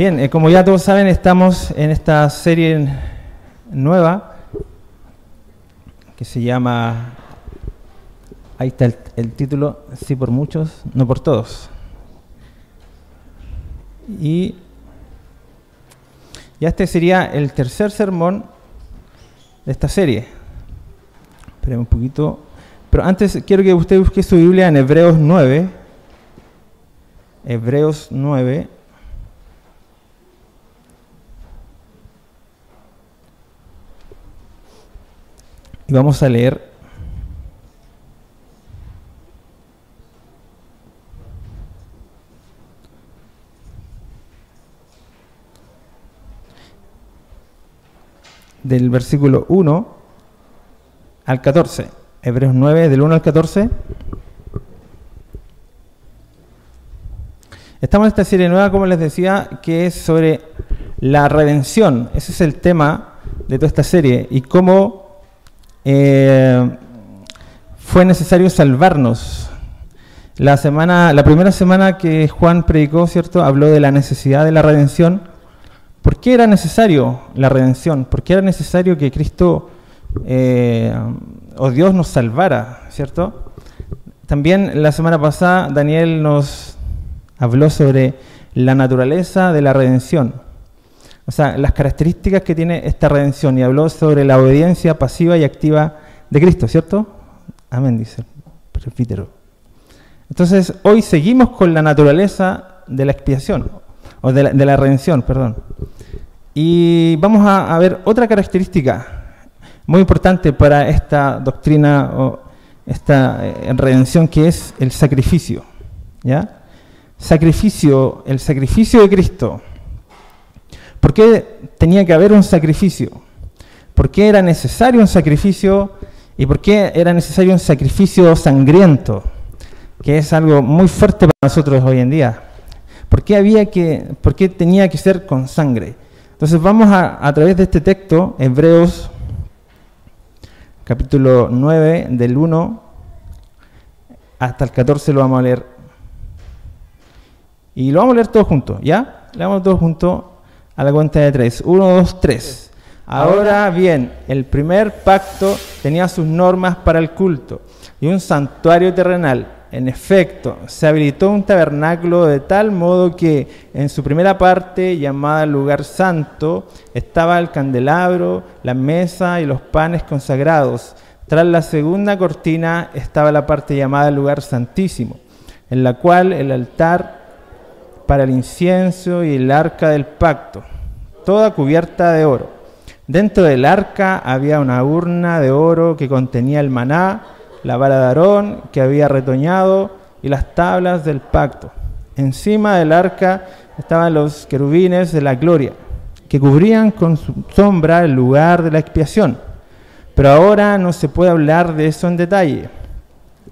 Bien, eh, como ya todos saben, estamos en esta serie nueva que se llama, ahí está el, el título, sí por muchos, no por todos. Y ya este sería el tercer sermón de esta serie. Esperemos un poquito. Pero antes quiero que usted busque su Biblia en Hebreos 9. Hebreos 9. Y vamos a leer del versículo 1 al 14. Hebreos 9, del 1 al 14. Estamos en esta serie nueva, como les decía, que es sobre la redención. Ese es el tema de toda esta serie y cómo eh, fue necesario salvarnos. La semana, la primera semana que Juan predicó, cierto, habló de la necesidad de la redención ¿Por qué era necesario la redención? ¿Por qué era necesario que Cristo eh, o Dios nos salvara? ¿Cierto? También la semana pasada Daniel nos habló sobre la naturaleza de la redención. O sea, las características que tiene esta redención y habló sobre la obediencia pasiva y activa de Cristo, ¿cierto? Amén, dice el presbítero. Entonces, hoy seguimos con la naturaleza de la expiación, o de la, redención, perdón. Y vamos a, ver otra característica muy importante para esta doctrina o esta eh, redención que es el sacrificio. ¿Ya? Sacrificio, el sacrificio de Cristo. ¿Por qué tenía que haber un sacrificio? ¿Por qué era necesario un sacrificio? ¿Y por qué era necesario un sacrificio sangriento? Que es algo muy fuerte para nosotros hoy en día. ¿Por qué, había que, por qué tenía que ser con sangre? Entonces vamos a, a través de este texto, Hebreos capítulo 9, del 1 hasta el 14 lo vamos a leer. Y lo vamos a leer todos juntos, ¿ya? Leamos todos juntos a la cuenta de tres. Uno, dos, tres. Ahora bien, el primer pacto tenía sus normas para el culto y un santuario terrenal en efecto, se habilitó un tabernáculo de tal modo que en su primera parte, llamada lugar santo, estaba el candelabro, la mesa y los panes consagrados. Tras la segunda cortina estaba la parte llamada lugar santísimo, en la cual el altar para el incienso y el arca del pacto, toda cubierta de oro. Dentro del arca había una urna de oro que contenía el maná, la vara de Aarón que había retoñado y las tablas del pacto. Encima del arca estaban los querubines de la gloria, que cubrían con su sombra el lugar de la expiación. Pero ahora no se puede hablar de eso en detalle.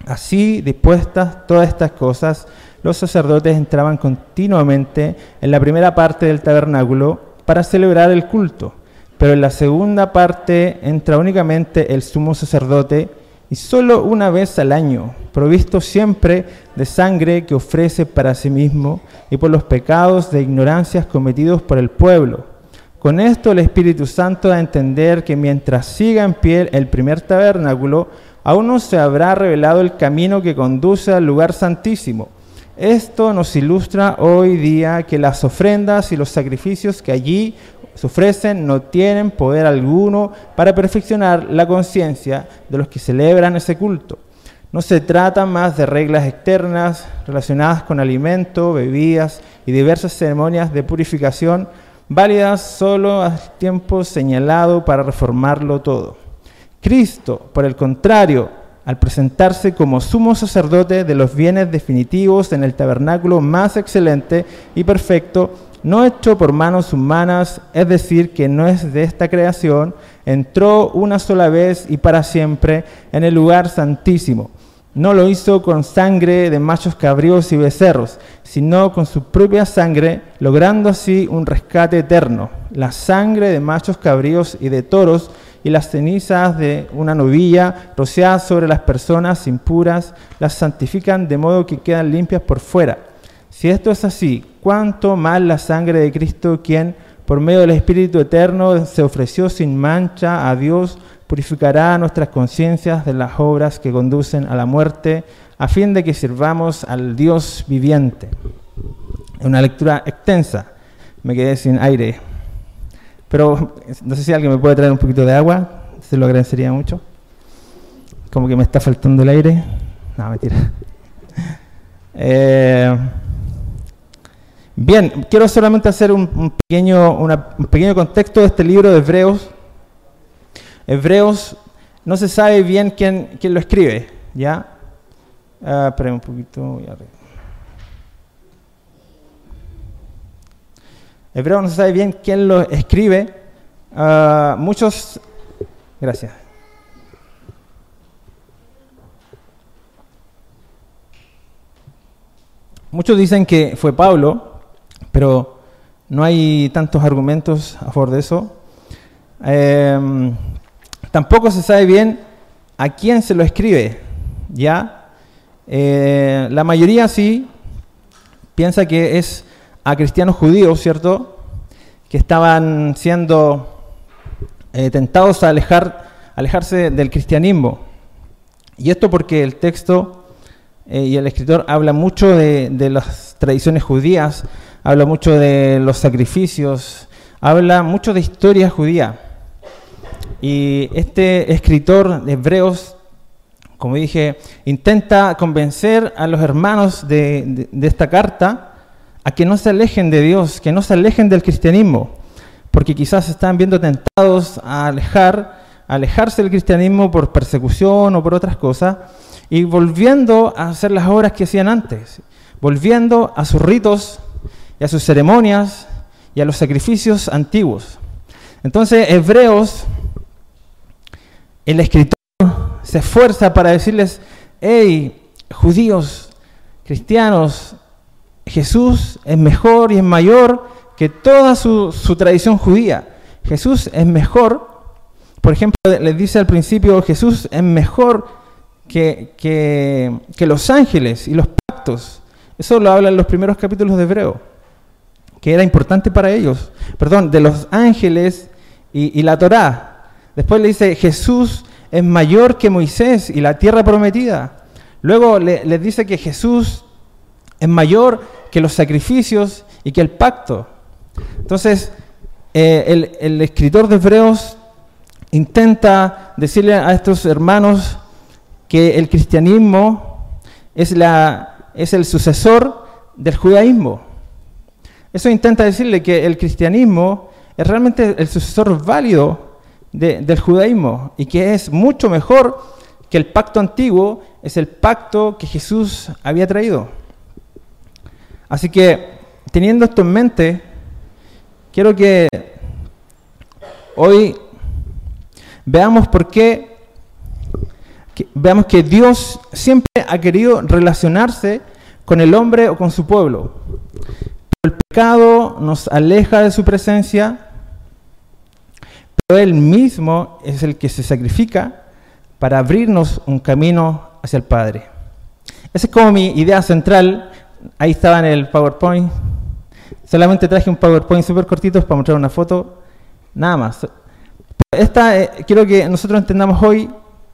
Así, dispuestas todas estas cosas, los sacerdotes entraban continuamente en la primera parte del tabernáculo para celebrar el culto, pero en la segunda parte entra únicamente el sumo sacerdote y solo una vez al año, provisto siempre de sangre que ofrece para sí mismo y por los pecados de ignorancias cometidos por el pueblo. Con esto el Espíritu Santo da a entender que mientras siga en pie el primer tabernáculo, aún no se habrá revelado el camino que conduce al lugar santísimo. Esto nos ilustra hoy día que las ofrendas y los sacrificios que allí se ofrecen no tienen poder alguno para perfeccionar la conciencia de los que celebran ese culto. No se trata más de reglas externas relacionadas con alimento, bebidas y diversas ceremonias de purificación válidas solo al tiempo señalado para reformarlo todo. Cristo, por el contrario, al presentarse como sumo sacerdote de los bienes definitivos en el tabernáculo más excelente y perfecto, no hecho por manos humanas, es decir, que no es de esta creación, entró una sola vez y para siempre en el lugar santísimo. No lo hizo con sangre de machos cabríos y becerros, sino con su propia sangre, logrando así un rescate eterno. La sangre de machos cabríos y de toros y las cenizas de una novilla rociadas sobre las personas impuras las santifican de modo que quedan limpias por fuera Si esto es así, ¿cuánto más la sangre de Cristo, quien por medio del Espíritu Eterno se ofreció sin mancha a Dios, purificará nuestras conciencias de las obras que conducen a la muerte, a fin de que sirvamos al Dios viviente? Una lectura extensa. Me quedé sin aire. Pero no sé si alguien me puede traer un poquito de agua, se lo agradecería mucho. Como que me está faltando el aire. No, mentira. Eh, bien, quiero solamente hacer un, pequeño, un pequeño contexto de este libro de Hebreos. Hebreos, no se sabe bien quién, quién lo escribe, ¿ya? Ah, un poquito. Hebreo no se sabe bien quién lo escribe. Ah, muchos. Gracias. Muchos dicen que fue Pablo, pero no hay tantos argumentos a favor de eso. Em, tampoco se sabe bien a quién se lo escribe, ¿ya? Eh, la mayoría sí piensa que es a cristianos judíos, ¿cierto? Que estaban siendo eh, tentados a alejar, alejarse del cristianismo. Y esto porque el texto eh, y el escritor habla mucho de, las tradiciones judías, habla mucho de los sacrificios, habla mucho de historia judía. Y este escritor de Hebreos, como dije, intenta convencer a los hermanos de esta carta a que no se alejen de Dios, que no se alejen del cristianismo, porque quizás están viendo tentados a alejar, alejarse del cristianismo por persecución o por otras cosas, y volviendo a hacer las obras que hacían antes, volviendo a sus ritos y a sus ceremonias y a los sacrificios antiguos. Entonces, Hebreos, el escritor se esfuerza para decirles, hey, judíos, cristianos, Jesús es mejor y es mayor que toda su, tradición judía. Jesús es mejor, por ejemplo, les dice al principio, Jesús es mejor que, que, los ángeles y los pactos. Eso lo habla en los primeros capítulos de Hebreo, que era importante para ellos. Perdón, de los ángeles y, la Torá. Después le dice, Jesús es mayor que Moisés y la tierra prometida. Luego le, les dice que Jesús es mayor que los sacrificios y que el pacto. Entonces, eh, el, escritor de Hebreos intenta decirle a estos hermanos que el cristianismo es, el sucesor del judaísmo. Eso intenta decirle que el cristianismo es realmente el sucesor válido del judaísmo y que es mucho mejor que el pacto antiguo, es el pacto que Jesús había traído. Así que, teniendo esto en mente, quiero que hoy veamos por qué, veamos que Dios siempre ha querido relacionarse con el hombre o con su pueblo. Pero el pecado nos aleja de su presencia, pero Él mismo es el que se sacrifica para abrirnos un camino hacia el Padre. Esa es como mi idea central ahí estaba en el PowerPoint. Solamente traje un PowerPoint súper cortito para mostrar una foto. Nada más. Esta, eh, quiero que nosotros entendamos hoy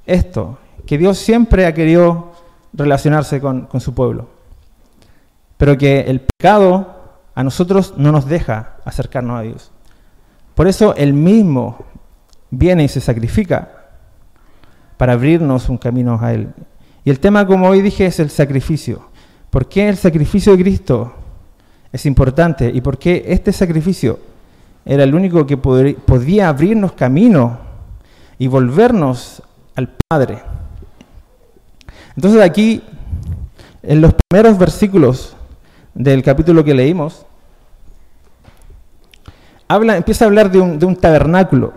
esto, que Dios siempre ha querido relacionarse con, con su pueblo, pero que el pecado a nosotros no nos deja acercarnos a Dios. Por eso Él mismo viene y se sacrifica para abrirnos un camino a Él. Y el tema, como hoy dije, es el sacrificio. ¿Por qué el sacrificio de Cristo es importante? ¿Y por qué este sacrificio era el único que podía abrirnos camino y volvernos al Padre? Entonces aquí, en los primeros versículos del capítulo que leímos, empieza a hablar de un, de un tabernáculo.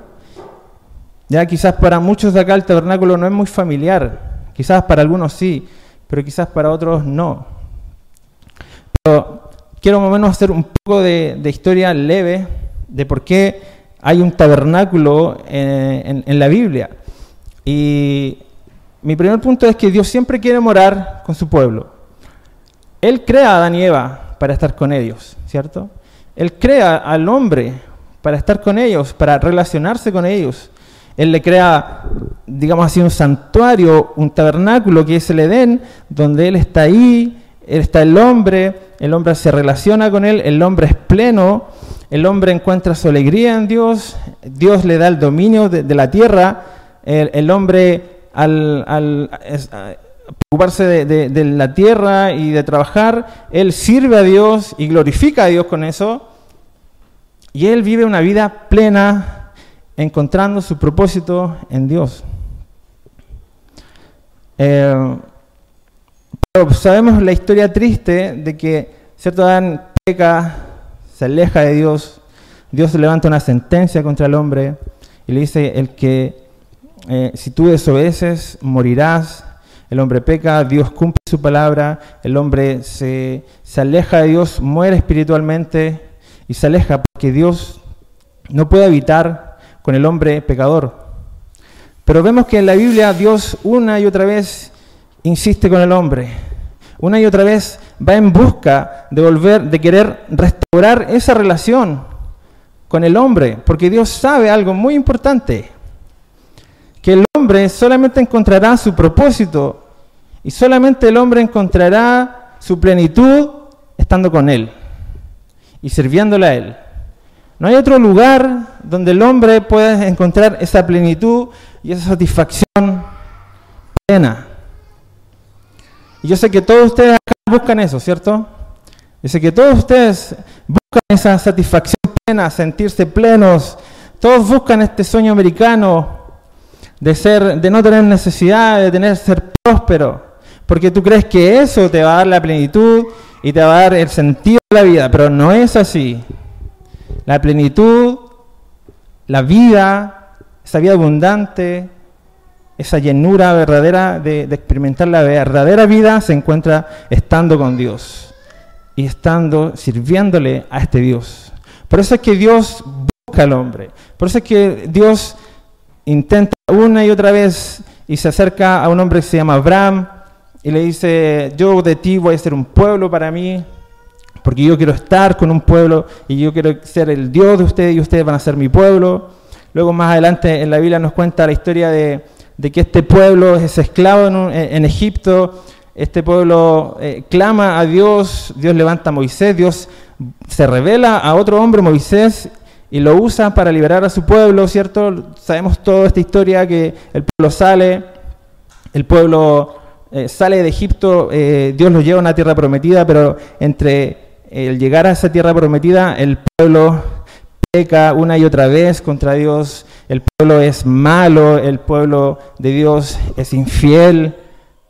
Ya quizás para muchos de acá el tabernáculo no es muy familiar, quizás para algunos sí, pero quizás para otros no quiero más o menos hacer un poco de, historia leve de por qué hay un tabernáculo en, la Biblia. Y mi primer punto es que Dios siempre quiere morar con su pueblo. Él crea a Adán y Eva para estar con ellos, ¿cierto? Él crea al hombre para estar con ellos, para relacionarse con ellos. Él le crea, digamos así, un santuario, un tabernáculo que es el Edén, donde Él está ahí, está el hombre, el hombre se relaciona con Él, el hombre es pleno, el hombre encuentra su alegría en Dios, Dios le da el dominio de, la tierra, el, hombre al, preocuparse de, la tierra y de trabajar, él sirve a Dios y glorifica a Dios con eso, y él vive una vida plena, encontrando su propósito en Dios. Eh, sabemos la historia triste de que cierto Adán peca, se aleja de Dios, Dios levanta una sentencia contra el hombre y le dice, el que eh, si tú desobedeces, morirás. El hombre peca, Dios cumple su palabra, el hombre se, se aleja de Dios, muere espiritualmente y se aleja porque Dios no puede evitar con el hombre pecador. Pero vemos que en la Biblia Dios una y otra vez insiste con el hombre. Una y otra vez va en busca de volver, de querer restaurar esa relación con el hombre, porque Dios sabe algo muy importante, que el hombre solamente encontrará su propósito y solamente el hombre encontrará su plenitud estando con Él y sirviéndole a Él. No hay otro lugar donde el hombre pueda encontrar esa plenitud y esa satisfacción plena. Y yo sé que todos ustedes acá buscan eso, ¿cierto? Yo sé que todos ustedes buscan esa satisfacción plena, sentirse plenos. Todos buscan este sueño americano de ser, de no tener necesidad, de tener ser próspero, porque tú crees que eso te va a dar la plenitud y te va a dar el sentido de la vida, pero no es así la plenitud, la vida, esa vida abundante, esa llenura verdadera de, experimentar la verdadera vida se encuentra estando con Dios y estando sirviéndole a este Dios. Por eso es que Dios busca al hombre. Por eso es que Dios intenta una y otra vez y se acerca a un hombre que se llama Abraham y le dice, yo de ti voy a ser un pueblo para mí, porque yo quiero estar con un pueblo y yo quiero ser el Dios de ustedes y ustedes van a ser mi pueblo. Luego más adelante en la Biblia nos cuenta la historia de, que este pueblo es esclavo en, Egipto, este pueblo eh, clama a Dios, Dios levanta a Moisés, Dios se revela a otro hombre, Moisés, y lo usa para liberar a su pueblo, ¿cierto? Sabemos toda esta historia que el pueblo sale, el pueblo eh, sale de Egipto, eh, Dios lo lleva a una tierra prometida, pero entre el llegar a esa tierra prometida, el pueblo peca una y otra vez contra Dios, el pueblo es malo, el pueblo de Dios es infiel,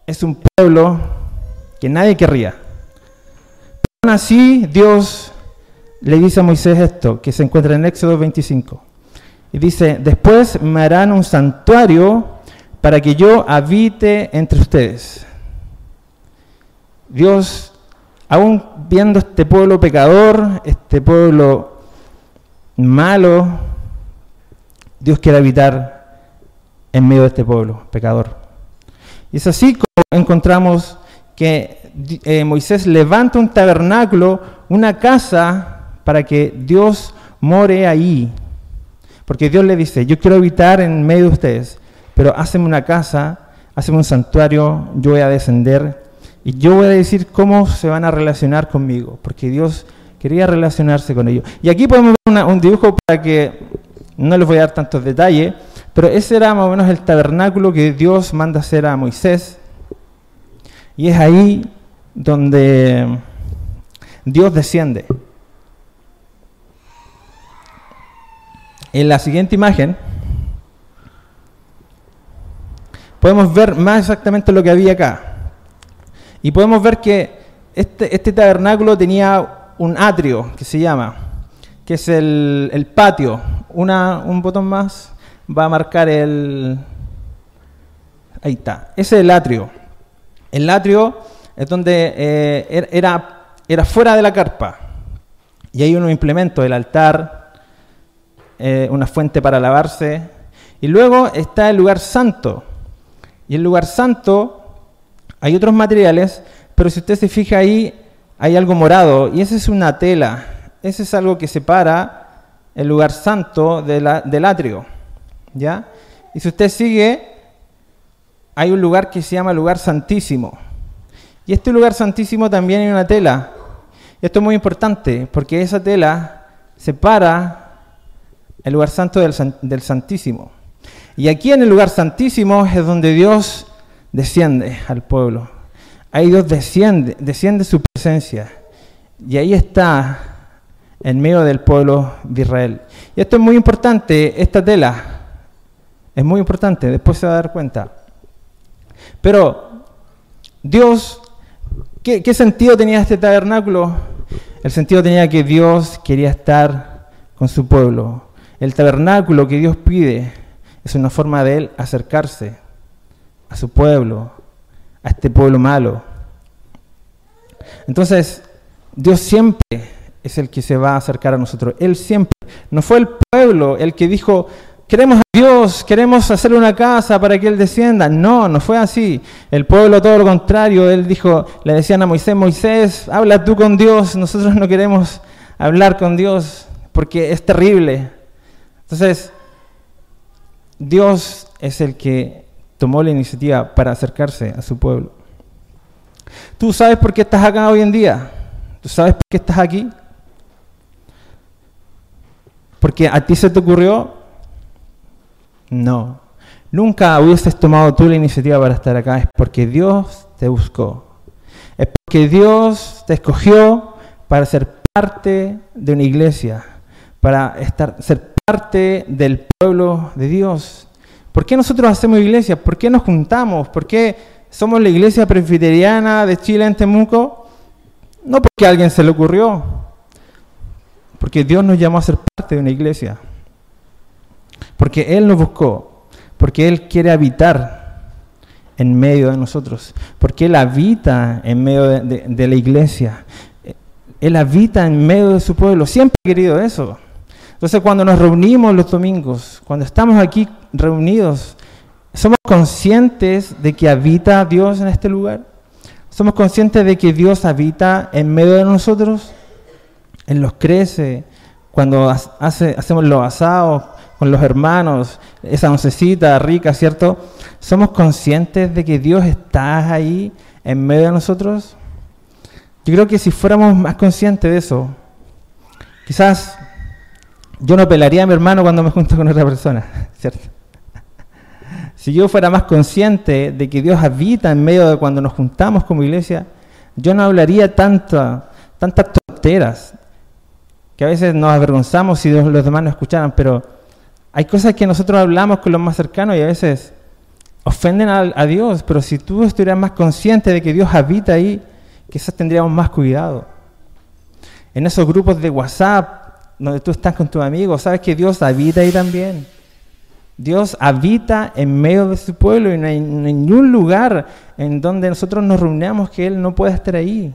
es un pueblo que nadie querría. Pero aún así, Dios le dice a Moisés esto, que se encuentra en Éxodo 25. Y dice, después me harán un santuario para que yo habite entre ustedes. Dios aún viendo este pueblo pecador, este pueblo malo, Dios quiere habitar en medio de este pueblo pecador. Y es así como encontramos que eh, Moisés levanta un tabernáculo, una casa, para que Dios more ahí. Porque Dios le dice, yo quiero habitar en medio de ustedes, pero haceme una casa, haceme un santuario, yo voy a descender y yo voy a decir cómo se van a relacionar conmigo, porque Dios quería relacionarse con ellos. Y aquí podemos ver un dibujo para que no les voy a dar tantos detalles, pero ese era más o menos el tabernáculo que Dios manda hacer a Moisés. Y es ahí donde Dios desciende. En la siguiente imagen podemos ver más exactamente lo que había acá. Y podemos ver que este, este, tabernáculo tenía un atrio que se llama, que es el, patio. Un botón más va a marcar el... Ahí está. Ese es el atrio. El atrio es donde eh, er, era, era fuera de la carpa. Y hay unos implementos, el altar, eh, una fuente para lavarse. Y luego está el lugar santo. Y el lugar santo hay otros materiales, pero si usted se fija ahí, hay algo morado y esa es una tela. Ese es algo que separa el lugar santo del atrio. ¿Ya? Y si usted sigue, hay un lugar que se llama lugar santísimo. Y este lugar santísimo también hay una tela. Esto es muy importante porque esa tela separa el lugar santo del, del santísimo. Y aquí en el lugar santísimo es donde Dios desciende al pueblo. Ahí Dios desciende, desciende su presencia. Y ahí está en medio del pueblo de Israel. Y esto es muy importante, esta tela. Es muy importante, después se va a dar cuenta. Pero Dios, ¿qué, sentido tenía este tabernáculo? El sentido tenía que Dios quería estar con su pueblo. El tabernáculo que Dios pide es una forma de Él acercarse a su pueblo, a este pueblo malo. Entonces, Dios siempre es el que se va a acercar a nosotros. Él siempre. No fue el pueblo el que dijo, queremos a Dios, queremos hacerle una casa para que Él descienda. No, no fue así. El pueblo todo lo contrario. Él dijo, le decían a Moisés, Moisés, habla tú con Dios. Nosotros no queremos hablar con Dios porque es terrible. Entonces, Dios es el que tomó la iniciativa para acercarse a su pueblo. ¿Tú sabes por qué estás acá hoy en día? ¿Tú sabes por qué estás aquí? ¿Porque a ti se te ocurrió? No. Nunca hubieses tomado tú la iniciativa para estar acá. Es porque Dios te buscó. Es porque Dios te escogió para ser parte de una iglesia, para estar, ser parte del pueblo de Dios. ¿Por qué nosotros hacemos iglesia? ¿Por qué nos juntamos? ¿Por qué somos la iglesia presbiteriana de Chile en Temuco? No porque a alguien se le ocurrió, porque Dios nos llamó a ser parte de una iglesia. Porque Él nos buscó, porque Él quiere habitar en medio de nosotros, porque Él habita en medio de, de la iglesia. Él habita en medio de su pueblo. Siempre he querido eso. Entonces cuando nos reunimos los domingos, cuando estamos aquí reunidos, ¿somos conscientes de que habita Dios en este lugar? ¿Somos conscientes de que Dios habita en medio de nosotros? Él los crece. Cuando hace, hacemos los asados con los hermanos, esa oncecita rica, ¿cierto? ¿Somos conscientes de que Dios está ahí en medio de nosotros? Yo creo que si fuéramos más conscientes de eso, quizás yo no pelaría a mi hermano cuando me junto con otra persona, ¿cierto? Si yo fuera más consciente de que Dios habita en medio de cuando nos juntamos como iglesia, yo no hablaría tanto, tantas tonteras, que a veces nos avergonzamos si los demás nos escucharan, pero hay cosas que nosotros hablamos con los más cercanos y a veces ofenden a, a Dios, pero si tú estuvieras más consciente de que Dios habita ahí, quizás tendríamos más cuidado. En esos grupos de WhatsApp, donde tú estás con tus amigos, sabes que Dios habita ahí también. Dios habita en medio de su pueblo y no hay ningún lugar en donde nosotros nos reunamos que Él no pueda estar ahí.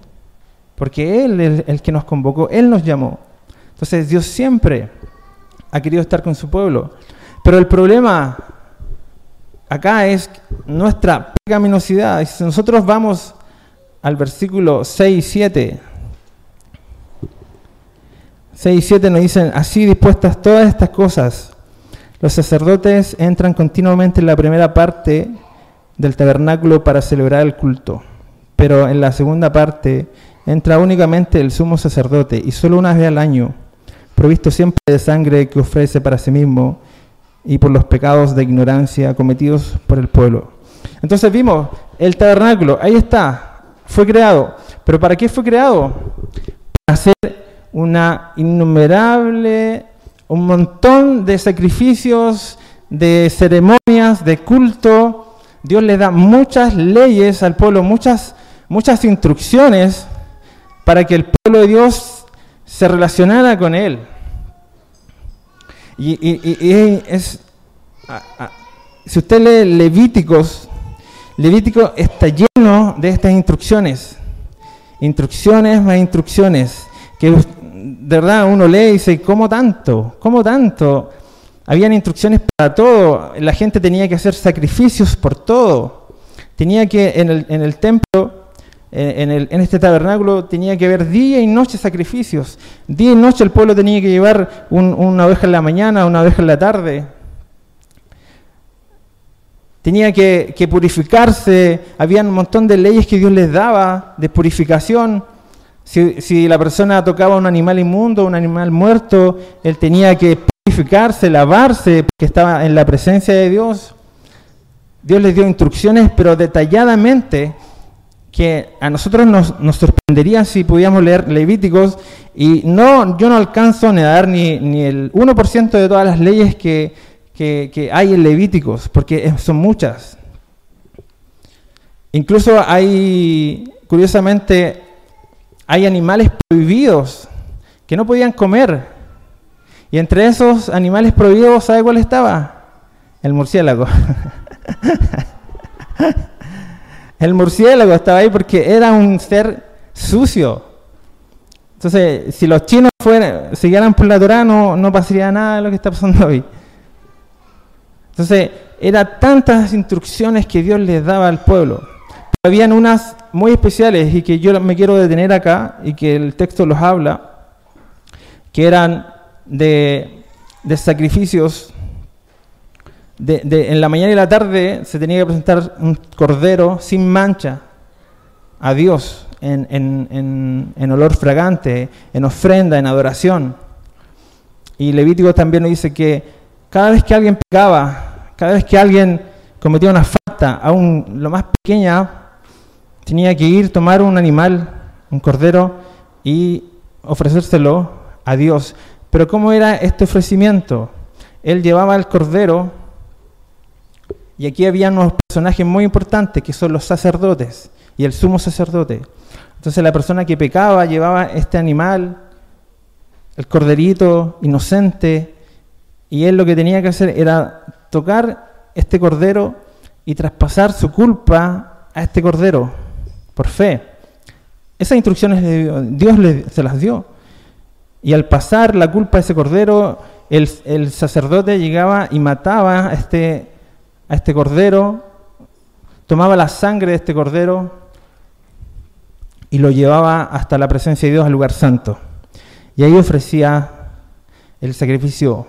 Porque Él es el que nos convocó, Él nos llamó. Entonces Dios siempre ha querido estar con su pueblo. Pero el problema acá es nuestra pecaminosidad. Si nosotros vamos al versículo 6 y 7, 6 y 7 nos dicen, así dispuestas todas estas cosas, los sacerdotes entran continuamente en la primera parte del tabernáculo para celebrar el culto, pero en la segunda parte entra únicamente el sumo sacerdote y solo una vez al año, provisto siempre de sangre que ofrece para sí mismo y por los pecados de ignorancia cometidos por el pueblo. Entonces vimos el tabernáculo, ahí está, fue creado. ¿Pero para qué fue creado? Para hacer una innumerable, un montón de sacrificios, de ceremonias, de culto. Dios le da muchas leyes al pueblo, muchas, muchas instrucciones para que el pueblo de Dios se relacionara con Él. Y, es, si usted lee Levíticos, Levítico está lleno de estas instrucciones. Instrucciones más instrucciones. Que de verdad uno lee y dice, ¿cómo tanto? ¿Cómo tanto? Habían instrucciones para todo, la gente tenía que hacer sacrificios por todo. Tenía que en el, en el templo en, este tabernáculo tenía que haber día y noche sacrificios. Día y noche el pueblo tenía que llevar una oveja en la mañana, una oveja en la tarde. Tenía que, purificarse, había un montón de leyes que Dios les daba de purificación. Si, si, la persona tocaba un animal inmundo, un animal muerto, él tenía que purificarse, lavarse, porque estaba en la presencia de Dios. Dios les dio instrucciones, pero detalladamente, que a nosotros nos, nos sorprendería si pudiéramos leer Levíticos, y no, yo no alcanzo a dar ni, ni el 1% de todas las leyes que, que, hay en Levíticos, porque son muchas. Incluso hay, curiosamente, hay animales prohibidos que no podían comer. Y entre esos animales prohibidos, ¿sabe cuál estaba? El murciélago. El murciélago estaba ahí porque era un ser sucio. Entonces, si los chinos fueran, siguieran por la Torah, no, no pasaría nada de lo que está pasando hoy. Entonces, eran tantas instrucciones que Dios les daba al pueblo. Pero habían unas muy especiales y que yo me quiero detener acá y que el texto los habla, que eran de, de sacrificios en la mañana y la tarde se tenía que presentar un cordero sin mancha a Dios en, olor fragante, en ofrenda, en adoración. Y Levítico también nos dice que cada vez que alguien pecaba, cada vez que alguien cometía una falta, aún lo más pequeña, tenía que ir, tomar un animal, un cordero, y ofrecérselo a Dios. Pero ¿cómo era este ofrecimiento? Él llevaba el cordero y aquí había unos personajes muy importantes que son los sacerdotes y el sumo sacerdote. Entonces la persona que pecaba llevaba este animal, el corderito inocente, y él lo que tenía que hacer era tocar este cordero y traspasar su culpa a este cordero por fe. Esas instrucciones Dios se las dio. Y al pasar la culpa a ese cordero, el, el sacerdote llegaba y mataba a este a este cordero, tomaba la sangre de este cordero y lo llevaba hasta la presencia de Dios al lugar santo. Y ahí ofrecía el sacrificio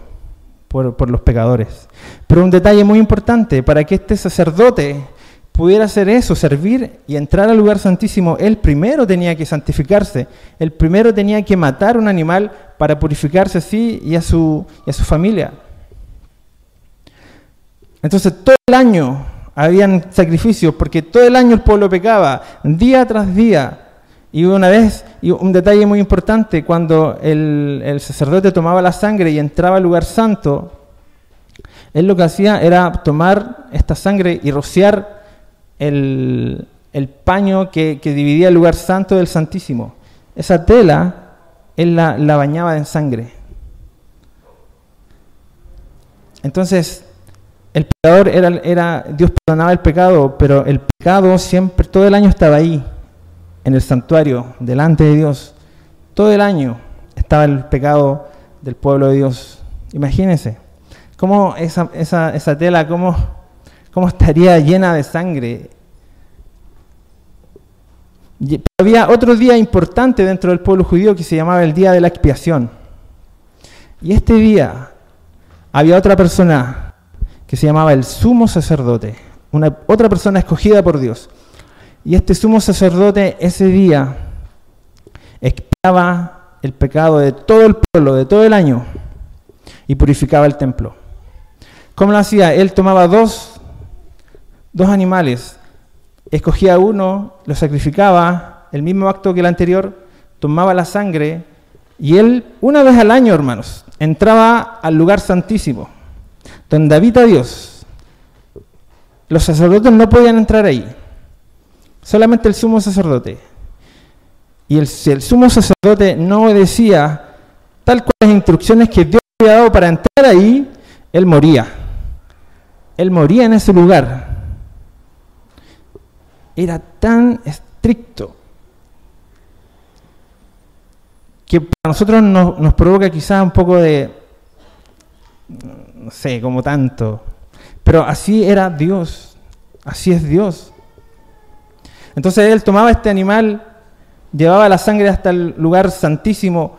por, los pecadores. Pero un detalle muy importante, para que este sacerdote pudiera hacer eso, servir y entrar al lugar santísimo, él primero tenía que santificarse, él primero tenía que matar un animal para purificarse a su, y a su familia. Entonces todo el año habían sacrificios, porque todo el año el pueblo pecaba, día tras día. Y una vez, un detalle muy importante, cuando el, sacerdote tomaba la sangre y entraba al lugar santo, él lo que hacía era tomar esta sangre y rociar el, paño que, dividía el lugar santo del santísimo. Esa tela, él la, la bañaba en sangre. Entonces, el pecador era, Dios perdonaba el pecado, pero el pecado siempre, todo el año estaba ahí, en el santuario, delante de Dios. Todo el año estaba el pecado del pueblo de Dios. Imagínense, cómo esa, tela, cómo, cómo estaría llena de sangre. Y había otro día importante dentro del pueblo judío que se llamaba el día de la expiación. Y este día había otra persona que se llamaba el sumo sacerdote, una, otra persona escogida por Dios. Y este sumo sacerdote ese día expiaba el pecado de todo el pueblo, de todo el año, y purificaba el templo. ¿Cómo lo hacía? Él tomaba dos, dos animales, escogía uno, lo sacrificaba, el mismo acto que el anterior, tomaba la sangre, y él, una vez al año, hermanos, entraba al lugar santísimo donde habita Dios. Los sacerdotes no podían entrar ahí, solamente el sumo sacerdote. Y el, si el sumo sacerdote no obedecía tal cual las instrucciones que Dios había dado para entrar ahí, él moría. Él moría en ese lugar. Era tan estricto que para nosotros nos, nos provoca quizás un poco de, no sé, como tanto. Pero así era Dios, así es Dios. Entonces él tomaba este animal, llevaba la sangre hasta el lugar santísimo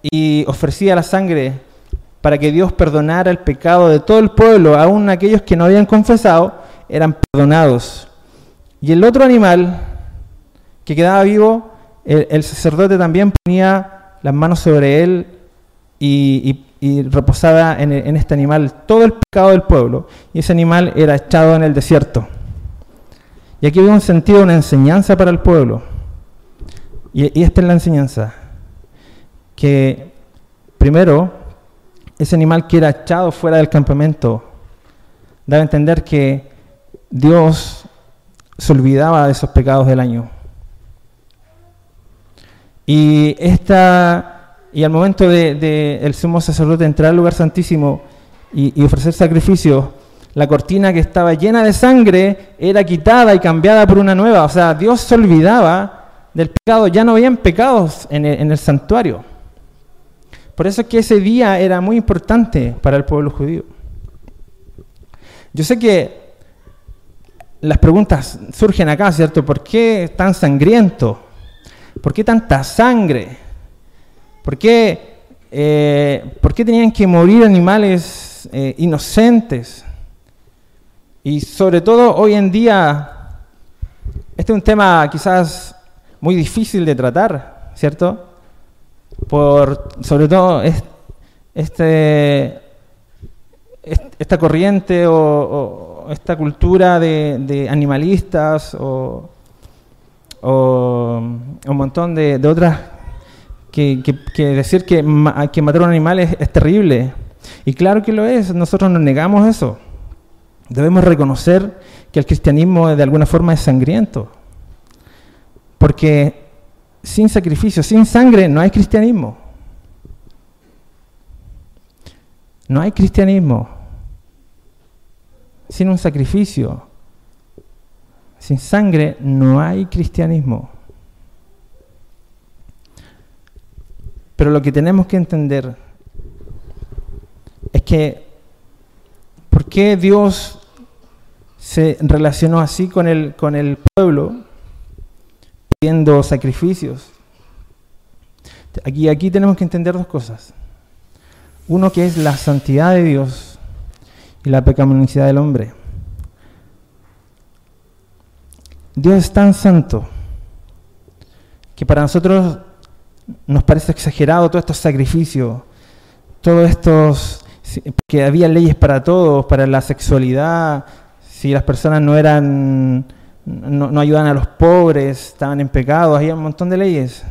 y ofrecía la sangre para que Dios perdonara el pecado de todo el pueblo, aún aquellos que no habían confesado, eran perdonados. Y el otro animal que quedaba vivo, el, sacerdote también ponía las manos sobre él y, reposaba en, en, este animal todo el pecado del pueblo. Y ese animal era echado en el desierto. Y aquí había un sentido, una enseñanza para el pueblo. Y, y esta es la enseñanza. Que primero, ese animal que era echado fuera del campamento, daba a entender que Dios se olvidaba de esos pecados del año. Y, esta, y al momento de, el sumo sacerdote entrar al lugar santísimo y, y ofrecer sacrificios, la cortina que estaba llena de sangre era quitada y cambiada por una nueva. O sea, Dios se olvidaba del pecado. Ya no habían pecados en el, en el santuario. Por eso es que ese día era muy importante para el pueblo judío. Yo sé que las preguntas surgen acá, ¿cierto? ¿Por qué tan sangriento? ¿Por qué tanta sangre? ¿Por qué, eh, ¿por qué tenían que morir animales eh, inocentes? Y sobre todo hoy en día, este es un tema quizás muy difícil de tratar, ¿cierto? Por, sobre todo, este, esta corriente o, esta cultura de, animalistas o, un montón de, otras que, decir que, que matar a un animal es terrible. Y claro que lo es, nosotros nos negamos eso. Debemos reconocer que el cristianismo de alguna forma es sangriento. Porque sin sacrificio, sin sangre, no hay cristianismo. No hay cristianismo. Sin un sacrificio, sin sangre, no hay cristianismo. Pero lo que tenemos que entender es que, ¿por qué Dios se relacionó así con el, con el pueblo, pidiendo sacrificios. Aquí, aquí tenemos que entender dos cosas. Uno que es la santidad de Dios y la pecaminosidad del hombre. Dios es tan santo que para nosotros nos parece exagerado todos estos sacrificios, todos estos, que había leyes para todos, para la sexualidad, si las personas no eran, no, no ayudaban a los pobres, estaban en pecado, había un montón de leyes.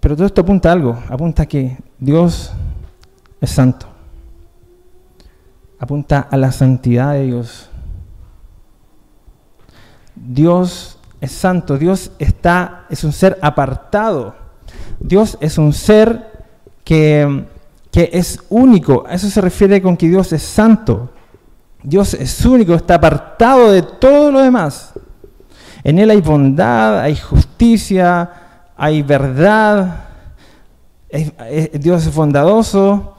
Pero todo esto apunta a algo, apunta a que Dios es santo. Apunta a la santidad de Dios. Dios es santo, Dios está, es un ser apartado. Dios es un ser que, que es único. A eso se refiere con que Dios es santo. Dios es único, está apartado de todo lo demás. En Él hay bondad, hay justicia, hay verdad. Dios es bondadoso.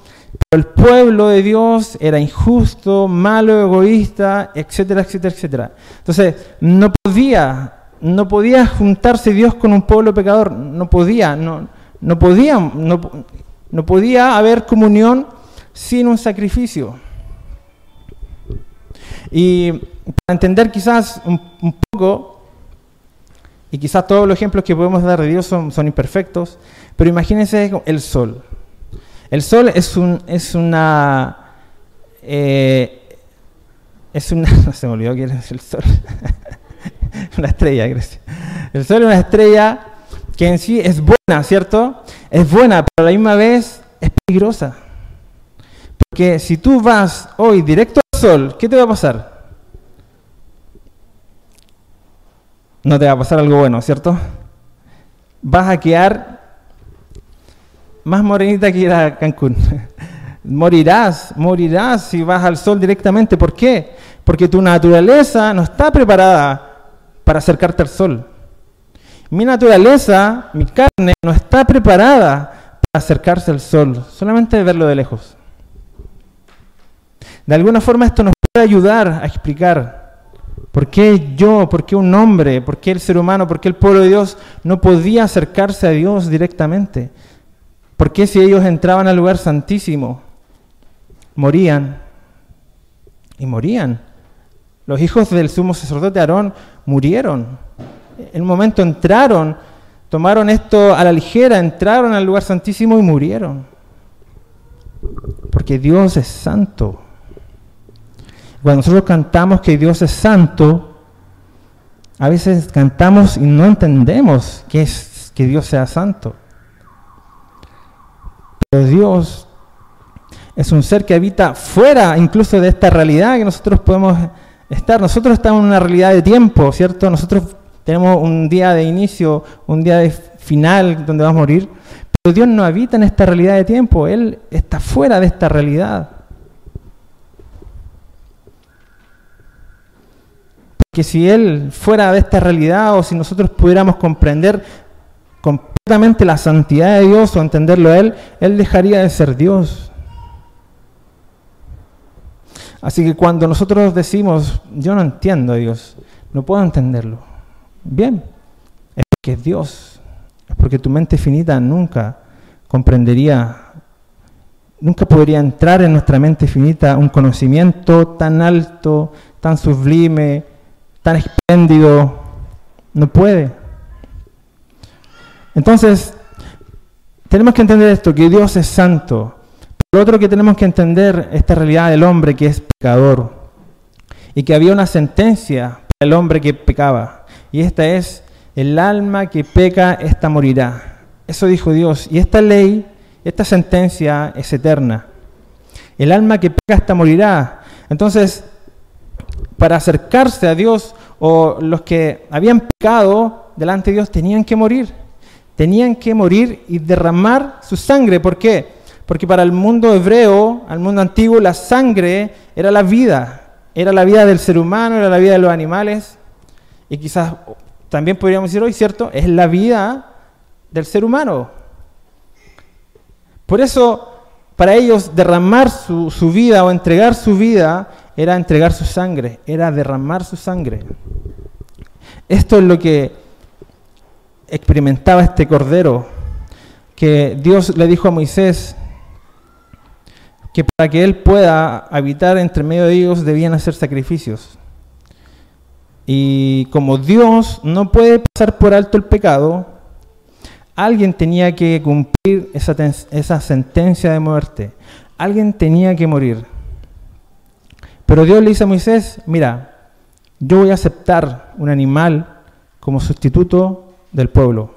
Pero el pueblo de Dios era injusto, malo, egoísta, etcétera, etcétera, etcétera. Entonces, no podía, no podía juntarse Dios con un pueblo pecador. No podía, no, no podía, no, no podía haber comunión sin un sacrificio. Y para entender quizás un, poco, y quizás todos los ejemplos que podemos dar de Dios son, imperfectos, pero imagínense el sol. El sol es, un, es una... Eh, es una... No se me olvidó quién es el sol. una estrella, gracias. El sol es una estrella que en sí es buena, ¿cierto? Es buena, pero a la misma vez es peligrosa. Porque si tú vas hoy directo sol, ¿qué te va a pasar? No te va a pasar algo bueno, ¿cierto? Vas a quedar más morenita que ir a Cancún. morirás, morirás si vas al sol directamente. ¿Por qué? Porque tu naturaleza no está preparada para acercarte al sol. Mi naturaleza, mi carne, no está preparada para acercarse al sol, solamente verlo de lejos. De alguna forma esto nos puede ayudar a explicar ¿Por qué yo, por qué un hombre, por qué el ser humano, por qué el pueblo de Dios no podía acercarse a Dios directamente? ¿Por qué si ellos entraban al lugar santísimo, morían? Y morían. Los hijos del sumo sacerdote Aarón murieron. En un momento entraron, tomaron esto a la ligera, entraron al lugar santísimo y murieron. Porque Dios es santo. Cuando nosotros cantamos que Dios es santo, a veces cantamos y no entendemos que es que Dios sea santo. Pero Dios es un ser que habita fuera incluso de esta realidad que nosotros podemos Nosotros estamos en una realidad de tiempo, ¿cierto? Nosotros tenemos un día de inicio, un día de final donde vamos a morir. Pero Dios no habita en esta realidad de tiempo, Él está fuera de esta realidad. que si Él fuera de esta realidad o si nosotros pudiéramos comprender completamente la santidad de Dios o entenderlo a Él, Él dejaría de ser Dios. Así que cuando nosotros decimos, yo no entiendo a Dios, no puedo entenderlo, bien, es porque es Dios, es porque tu mente finita nunca comprendería, nunca podría entrar en nuestra mente finita un conocimiento tan alto, tan sublime, tan espléndido, no puede. Entonces, tenemos que entender esto, que Dios es santo. Lo otro que tenemos que entender, esta realidad del hombre que es pecador y que había una sentencia para el hombre que pecaba. Y esta es, el alma que peca, esta morirá. Eso dijo Dios. Y esta ley, esta sentencia es eterna. El alma que peca, esta morirá. Entonces, para acercarse a Dios o los que habían pecado delante de Dios tenían que morir. Tenían que morir y derramar su sangre. ¿Por qué? Porque para el mundo hebreo, al mundo antiguo, la sangre era la vida. Era la vida del ser humano, era la vida de los animales. Y quizás también podríamos decir hoy, ¿cierto? Es la vida del ser humano. Por eso, para ellos, derramar su, su vida o entregar su vida era entregar su sangre, era derramar su sangre. Esto es lo que experimentaba este cordero, que Dios le dijo a Moisés que para que él pueda habitar entre medio de ellos debían hacer sacrificios. Y como Dios no puede pasar por alto el pecado, alguien tenía que cumplir esa, sentencia de muerte. Alguien tenía que morir. Pero Dios le dice a Moisés, mira, yo voy a aceptar un animal como sustituto del pueblo,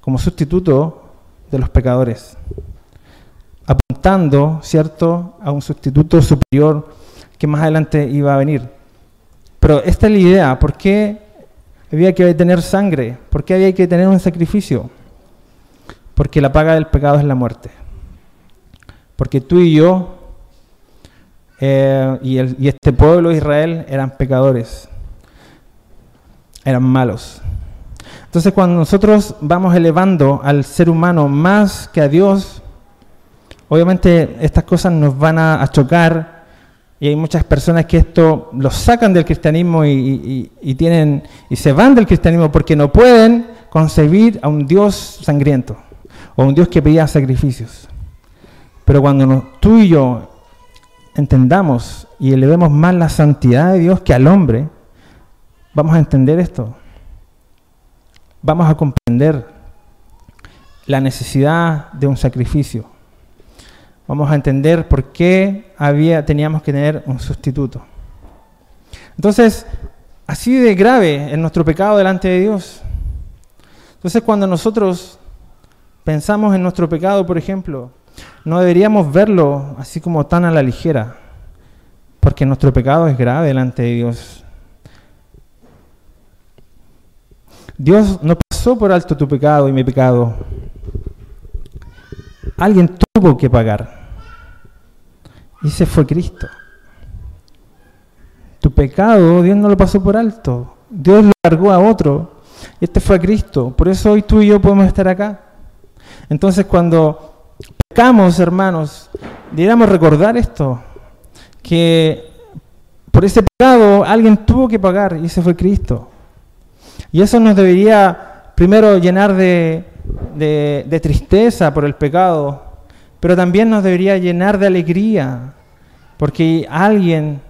como sustituto de los pecadores, apuntando, ¿cierto?, a un sustituto superior que más adelante iba a venir. Pero esta es la idea, ¿por qué había que tener sangre? ¿Por qué había que tener un sacrificio? Porque la paga del pecado es la muerte. Porque tú y yo eh, y, este pueblo de Israel eran pecadores, eran malos. Entonces cuando nosotros vamos elevando al ser humano más que a Dios, obviamente estas cosas nos van a, chocar y hay muchas personas que esto los sacan del cristianismo y, tienen y se van del cristianismo porque no pueden concebir a un Dios sangriento o un Dios que pedía sacrificios. Pero cuando tú y yo entendamos y elevemos más la santidad de Dios que al hombre, vamos a entender esto. Vamos a comprender la necesidad de un sacrificio. Vamos a entender por qué había, teníamos que tener un sustituto. Entonces, así de grave es nuestro pecado delante de Dios. Entonces, cuando nosotros pensamos en nuestro pecado, por ejemplo, no deberíamos verlo así como tan a la ligera, porque nuestro pecado es grave delante de Dios. Dios no pasó por alto tu pecado y mi pecado. Alguien tuvo que pagar. Y ese fue Cristo. Tu pecado Dios no lo pasó por alto. Dios lo cargó a otro. Y este fue a Cristo. Por eso hoy tú y yo podemos estar acá. Entonces cuando pecamos, hermanos, deberíamos recordar esto, que por ese pecado alguien tuvo que pagar y ese fue Cristo. Y eso nos debería primero llenar de, de tristeza por el pecado, pero también nos debería llenar de alegría, porque alguien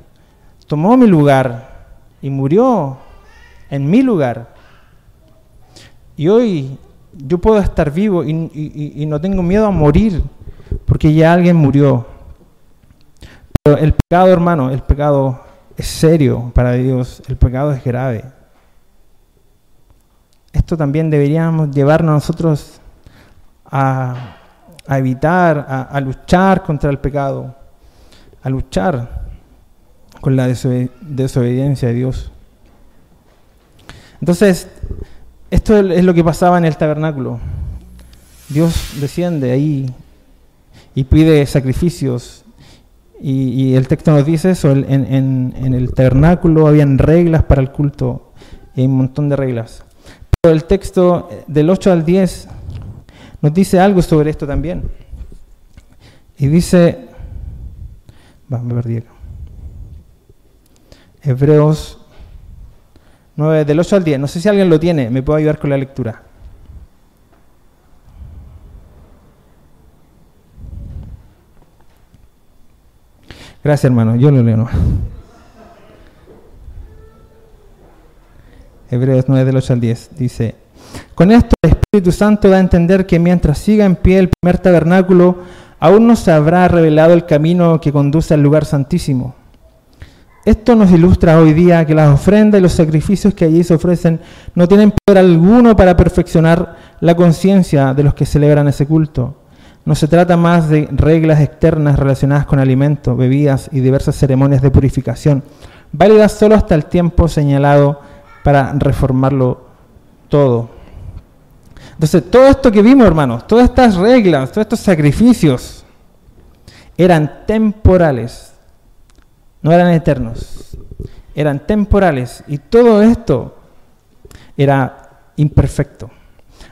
tomó mi lugar y murió en mi lugar. Y hoy yo puedo estar vivo y, no tengo miedo a morir porque ya alguien murió. Pero el pecado, hermano, el pecado es serio para Dios, el pecado es grave. Esto también deberíamos llevarnos nosotros a, evitar, a, luchar contra el pecado, a luchar con la desobediencia de Dios. Entonces, esto es lo que pasaba en el tabernáculo. Dios desciende ahí y pide sacrificios. Y, el texto nos dice eso, en, el tabernáculo habían reglas para el culto, y hay un montón de reglas. El texto del 8 al 10 nos dice algo sobre esto también. Y dice, va, me perdí. Hebreos 9, del 8 al 10. No sé si alguien lo tiene, me puede ayudar con la lectura. Gracias, hermano. Yo lo leo nomás. Hebreos 9, del 8 al 10. Dice, con esto el Espíritu Santo da a entender que mientras siga en pie el primer tabernáculo, aún no se habrá revelado el camino que conduce al lugar santísimo esto nos ilustra hoy día que las ofrendas y los sacrificios que allí se ofrecen no tienen poder alguno para perfeccionar la conciencia de los que celebran ese culto. No se trata más de reglas externas relacionadas con alimentos, bebidas y diversas ceremonias de purificación, válidas solo hasta el tiempo señalado para reformarlo todo. Entonces, todo esto que vimos, hermanos, todas estas reglas, todos estos sacrificios, eran temporales no eran eternos, eran temporales y todo esto era imperfecto.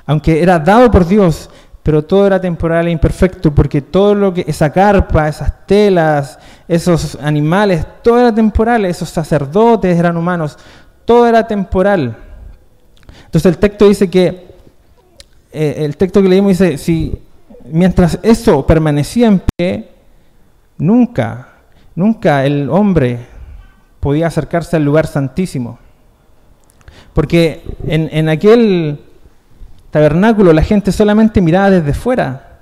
Aunque era dado por Dios, pero todo era temporal e imperfecto porque todo lo que esa carpa, esas telas, esos animales, todo era temporal, esos sacerdotes eran humanos, todo era temporal. Entonces el texto dice que eh, el texto que leímos dice si mientras eso permanecía en pie, nunca Nunca el hombre podía acercarse al lugar santísimo. Porque en, aquel tabernáculo la gente solamente miraba desde fuera.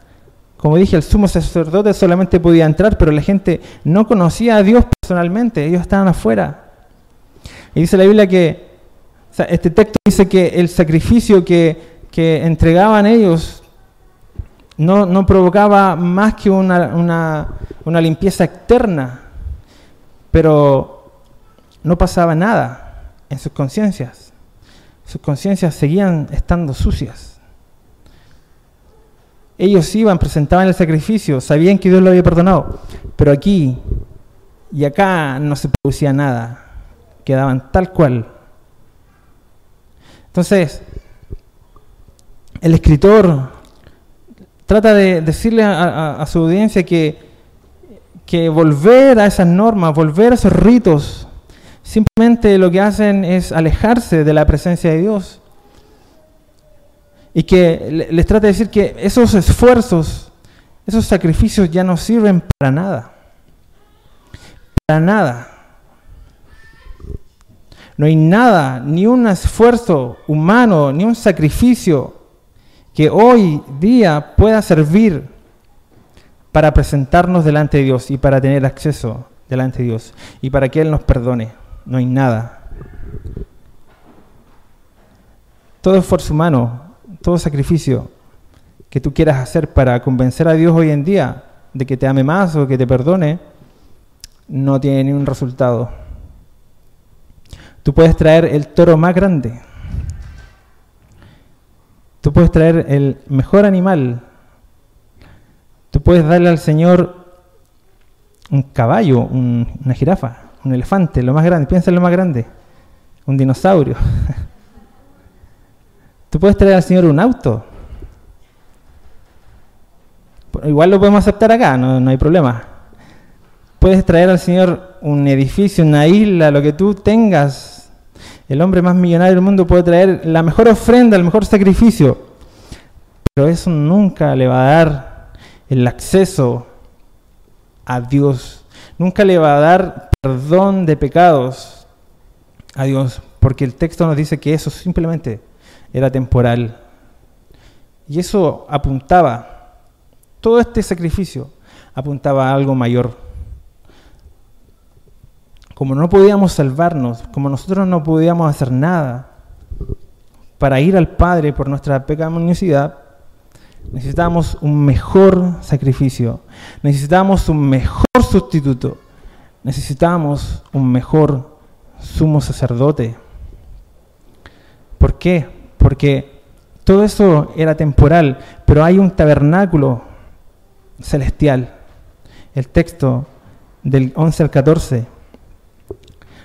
Como dije, el sumo sacerdote solamente podía entrar, pero la gente no conocía a Dios personalmente, ellos estaban afuera. Y dice la Biblia que, este texto dice que el sacrificio que, entregaban ellos no, provocaba más que una, una limpieza externa, pero no pasaba nada en sus conciencias. Sus conciencias seguían estando sucias. Ellos iban, presentaban el sacrificio, sabían que Dios lo había perdonado, pero aquí y acá no se producía nada, quedaban tal cual. Entonces, el escritor trata de decirle a su audiencia que que volver a esas normas, volver a esos ritos, simplemente lo que hacen es alejarse de la presencia de Dios. Y que les trata de decir que esos esfuerzos, esos sacrificios ya no sirven para nada. Para nada. No hay nada, ni un esfuerzo humano, ni un sacrificio que hoy día pueda servir para presentarnos delante de Dios y para tener acceso delante de Dios y para que Él nos perdone. No hay nada. Todo esfuerzo humano, todo sacrificio que tú quieras hacer para convencer a Dios hoy en día de que te ame más o que te perdone, no tiene ningún resultado. Tú puedes traer el toro más grande. Tú puedes traer el mejor animal Tú puedes darle al Señor un caballo, una jirafa, un elefante, lo más grande, piensa en lo más grande, un dinosaurio. Tú puedes traer al Señor un auto. Igual lo podemos aceptar acá, no, no hay problema. Puedes traer al Señor un edificio, una isla, lo que tú tengas. El hombre más millonario del mundo puede traer la mejor ofrenda, el mejor sacrificio, pero eso nunca le va a dar el acceso a Dios. Nunca le va a dar perdón de pecados a Dios, porque el texto nos dice que eso simplemente era temporal. Y eso apuntaba, todo este sacrificio apuntaba a algo mayor. Como no podíamos salvarnos, como nosotros no podíamos hacer nada para ir al Padre por nuestra pecaminosidad, necesitábamos un mejor sacrificio, necesitábamos un mejor sustituto, necesitábamos un mejor sumo sacerdote. ¿Por qué? Porque todo eso era temporal, pero hay un tabernáculo celestial. El texto del 11 al 14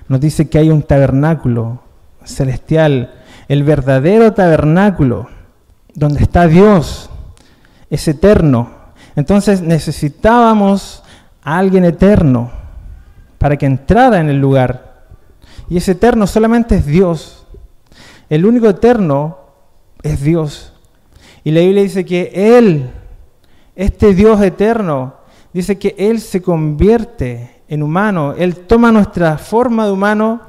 nos dice que hay un tabernáculo celestial, el verdadero tabernáculo, donde está Dios, es eterno. Entonces necesitábamos a alguien eterno para que entrara en el lugar. Y ese eterno solamente es Dios. El único eterno es Dios. Y la Biblia dice que Él, este Dios eterno, dice que Él se convierte en humano. Él toma nuestra forma de humano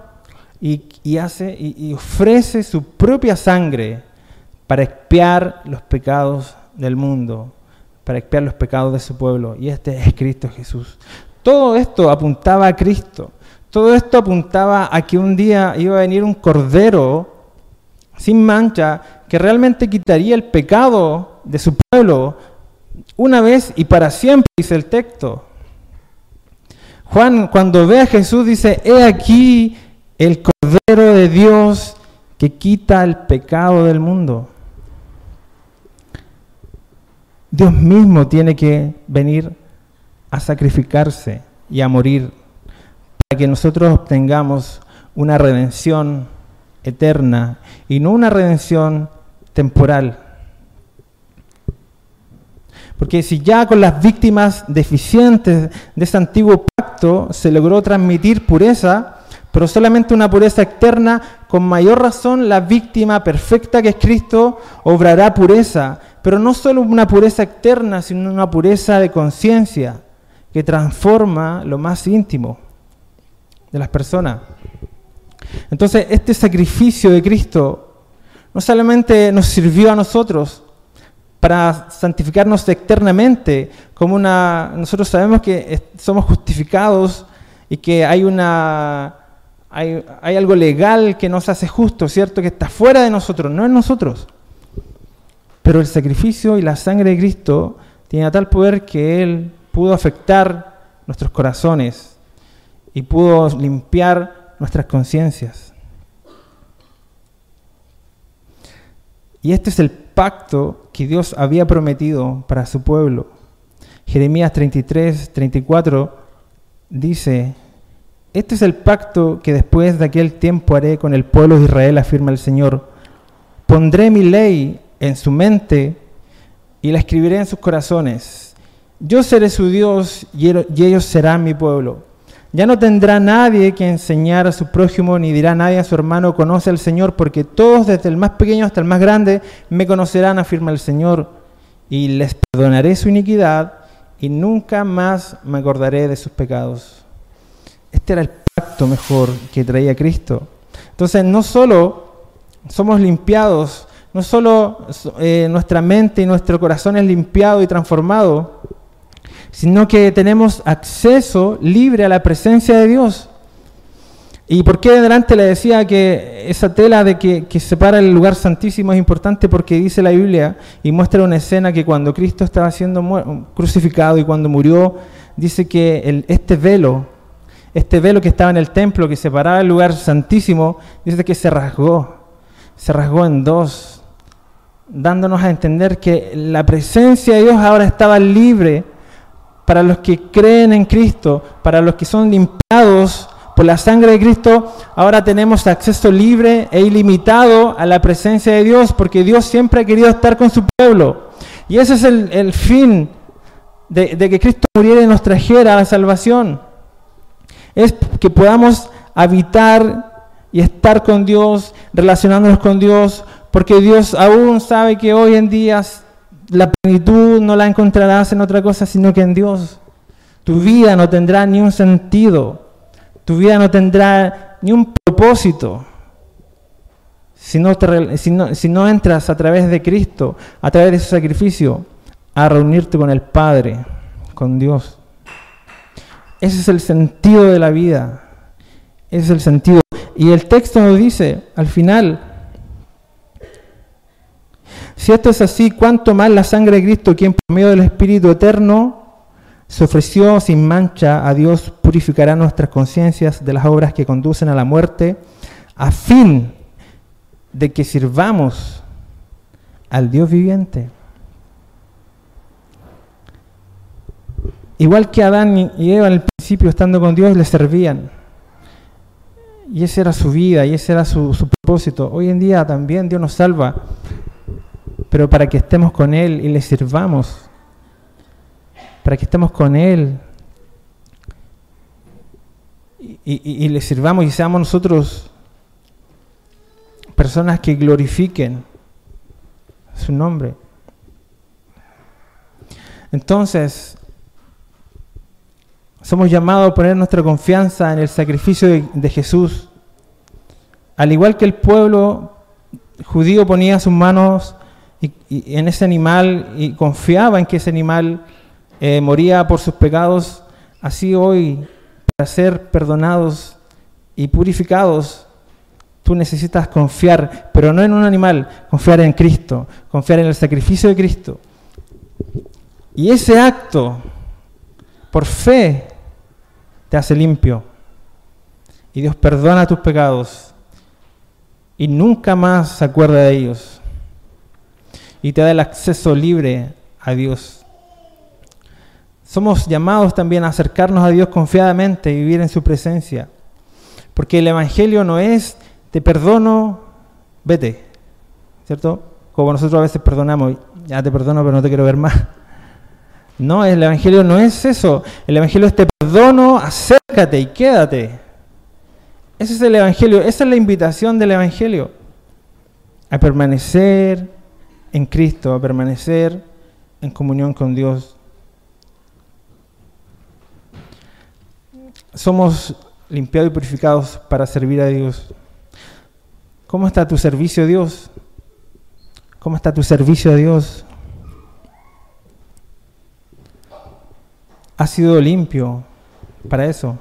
y, hace y ofrece su propia sangre para expiar los pecados del mundo, para expiar los pecados de su pueblo. Y este es Cristo Jesús. Todo esto apuntaba a Cristo. Todo esto apuntaba a que un día iba a venir un cordero sin mancha que realmente quitaría el pecado de su pueblo una vez y para siempre, dice el texto. Juan cuando ve a Jesús dice, he aquí el Cordero de Dios que quita el pecado del mundo. Dios mismo tiene que venir a sacrificarse y a morir para que nosotros obtengamos una redención eterna y no una redención temporal. Porque si ya con las víctimas deficientes de ese antiguo pacto se logró transmitir pureza, pero solamente una pureza externa, con mayor razón la víctima perfecta que es Cristo obrará pureza, pero no solo una pureza externa, sino una pureza de conciencia que transforma lo más íntimo de las personas. Entonces, este sacrificio de Cristo no solamente nos sirvió a nosotros para santificarnos externamente, como una nosotros sabemos que somos justificados y que hay una hay, hay algo legal que nos hace justo, ¿cierto? Que está fuera de nosotros, no en nosotros. Pero el sacrificio y la sangre de Cristo tiene tal poder que Él pudo afectar nuestros corazones y pudo limpiar nuestras conciencias. Y este es el pacto que Dios había prometido para su pueblo. Jeremías 33, 34 dice, este es el pacto que después de aquel tiempo haré con el pueblo de Israel, afirma el Señor. Pondré mi ley en su mente y la escribiré en sus corazones. Yo seré su Dios y ellos serán mi pueblo. Ya no tendrá nadie que enseñar a su prójimo, ni dirá nadie a su hermano, conoce al Señor, porque todos, desde el más pequeño hasta el más grande, me conocerán, afirma el Señor, y les perdonaré su iniquidad, y nunca más me acordaré de sus pecados. Este era el pacto mejor que traía Cristo. Entonces, no solo somos limpiados, no solo eh, nuestra mente y nuestro corazón es limpiado y transformado, sino que tenemos acceso libre a la presencia de Dios. ¿Y por qué delante le decía que esa tela de que, separa el lugar santísimo es importante? Porque dice la Biblia y muestra una escena que cuando Cristo estaba siendo crucificado y cuando murió, dice que este velo, este velo que estaba en el templo, que separaba el lugar santísimo, dice que se rasgó, se rasgó en dos, dándonos a entender que la presencia de Dios ahora estaba libre para los que creen en Cristo, para los que son limpiados por la sangre de Cristo, ahora tenemos acceso libre e ilimitado a la presencia de Dios, porque Dios siempre ha querido estar con su pueblo. Y ese es el, fin de, de que Cristo muriera y nos trajera a la salvación. es que podamos habitar y estar con Dios, relacionándonos con Dios, porque Dios aún sabe que hoy en día la plenitud no la encontrarás en otra cosa sino que en Dios. Tu vida no tendrá ni un sentido, tu vida no tendrá ni un propósito si no, si no entras a través de Cristo, a través de su sacrificio, a reunirte con el Padre, con Dios. Ese es el sentido de la vida. Ese es el sentido. Y el texto nos dice, al final, si esto es así, ¿cuánto más la sangre de Cristo, quien por medio del Espíritu Eterno se ofreció sin mancha a Dios, purificará nuestras conciencias de las obras que conducen a la muerte, a fin de que sirvamos al Dios viviente? Igual que Adán y Eva al principio estando con Dios le servían. Y esa era su vida, y ese era su, su propósito. Hoy en día también Dios nos salva pero para que estemos con Él y le sirvamos, para que estemos con Él y, le sirvamos y seamos nosotros personas que glorifiquen su nombre. Entonces, somos llamados a poner nuestra confianza en el sacrificio de Jesús. Al igual que el pueblo judío ponía sus manos y, en ese animal y confiaba en que ese animal eh, moría por sus pecados, así hoy, para ser perdonados y purificados, tú necesitas confiar, pero no en un animal, confiar en Cristo, confiar en el sacrificio de Cristo. Y ese acto, por fe, te hace limpio. Y Dios perdona tus pecados y nunca más se acuerda de ellos y te da el acceso libre a Dios. Somos llamados también a acercarnos a Dios confiadamente y vivir en su presencia. Porque el Evangelio no es te perdono, vete. ¿Cierto? Como nosotros a veces perdonamos, ya te perdono pero no te quiero ver más. No, el Evangelio no es eso. El Evangelio es te perdono, acércate y quédate. Ese es el Evangelio, esa es la invitación del Evangelio. A permanecer en Cristo, a permanecer en comunión con Dios. Somos limpiados y purificados para servir a Dios. ¿Cómo está tu servicio a Dios? ¿Cómo está tu servicio a Dios? ¿Ha sido limpio para eso?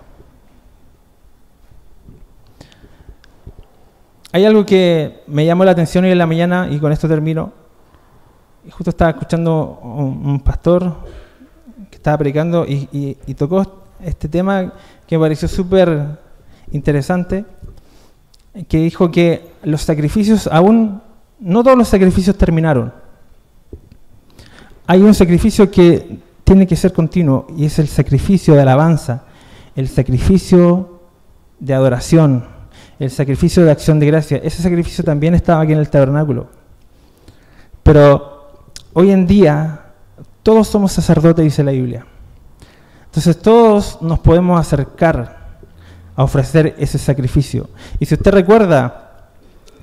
Hay algo que me llamó la atención hoy en la mañana y con esto termino justo estaba escuchando un, pastor que estaba predicando y, tocó este tema que me pareció súper interesante, que dijo que los sacrificios aún, no todos los sacrificios terminaron. Hay un sacrificio que tiene que ser continuo y es el sacrificio de alabanza, el sacrificio de adoración, el sacrificio de acción de gracia. Ese sacrificio también estaba aquí en el tabernáculo. Pero Hoy en día todos somos sacerdotes, dice la Biblia. Entonces todos nos podemos acercar a ofrecer ese sacrificio. Y si usted recuerda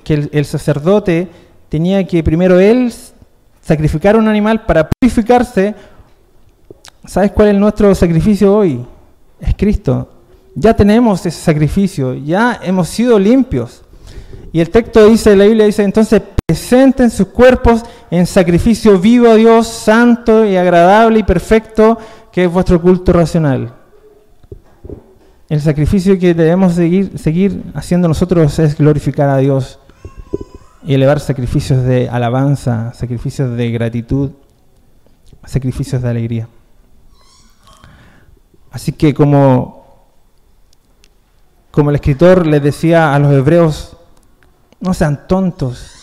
que el, sacerdote tenía que primero él sacrificar un animal para purificarse, ¿sabes cuál es nuestro sacrificio hoy? Es Cristo. Ya tenemos ese sacrificio, ya hemos sido limpios. Y el texto dice, la Biblia dice, entonces presenten sus cuerpos en sacrificio vivo a Dios, santo y agradable y perfecto, que es vuestro culto racional. El sacrificio que debemos seguir, seguir haciendo nosotros es glorificar a Dios y elevar sacrificios de alabanza, sacrificios de gratitud, sacrificios de alegría. Así que como, como el escritor les decía a los hebreos, no sean tontos,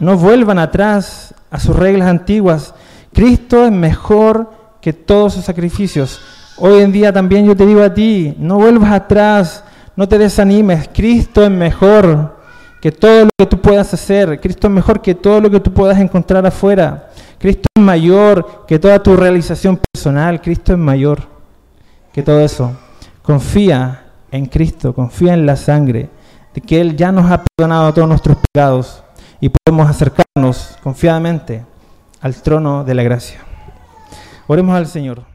no vuelvan atrás a sus reglas antiguas. Cristo es mejor que todos sus sacrificios. Hoy en día también yo te digo a ti, no vuelvas atrás, no te desanimes. Cristo es mejor que todo lo que tú puedas hacer. Cristo es mejor que todo lo que tú puedas encontrar afuera. Cristo es mayor que toda tu realización personal. Cristo es mayor que todo eso. Confía en Cristo, confía en la sangre, de que Él ya nos ha perdonado todos nuestros pecados y podemos acercarnos confiadamente al trono de la gracia. Oremos al Señor.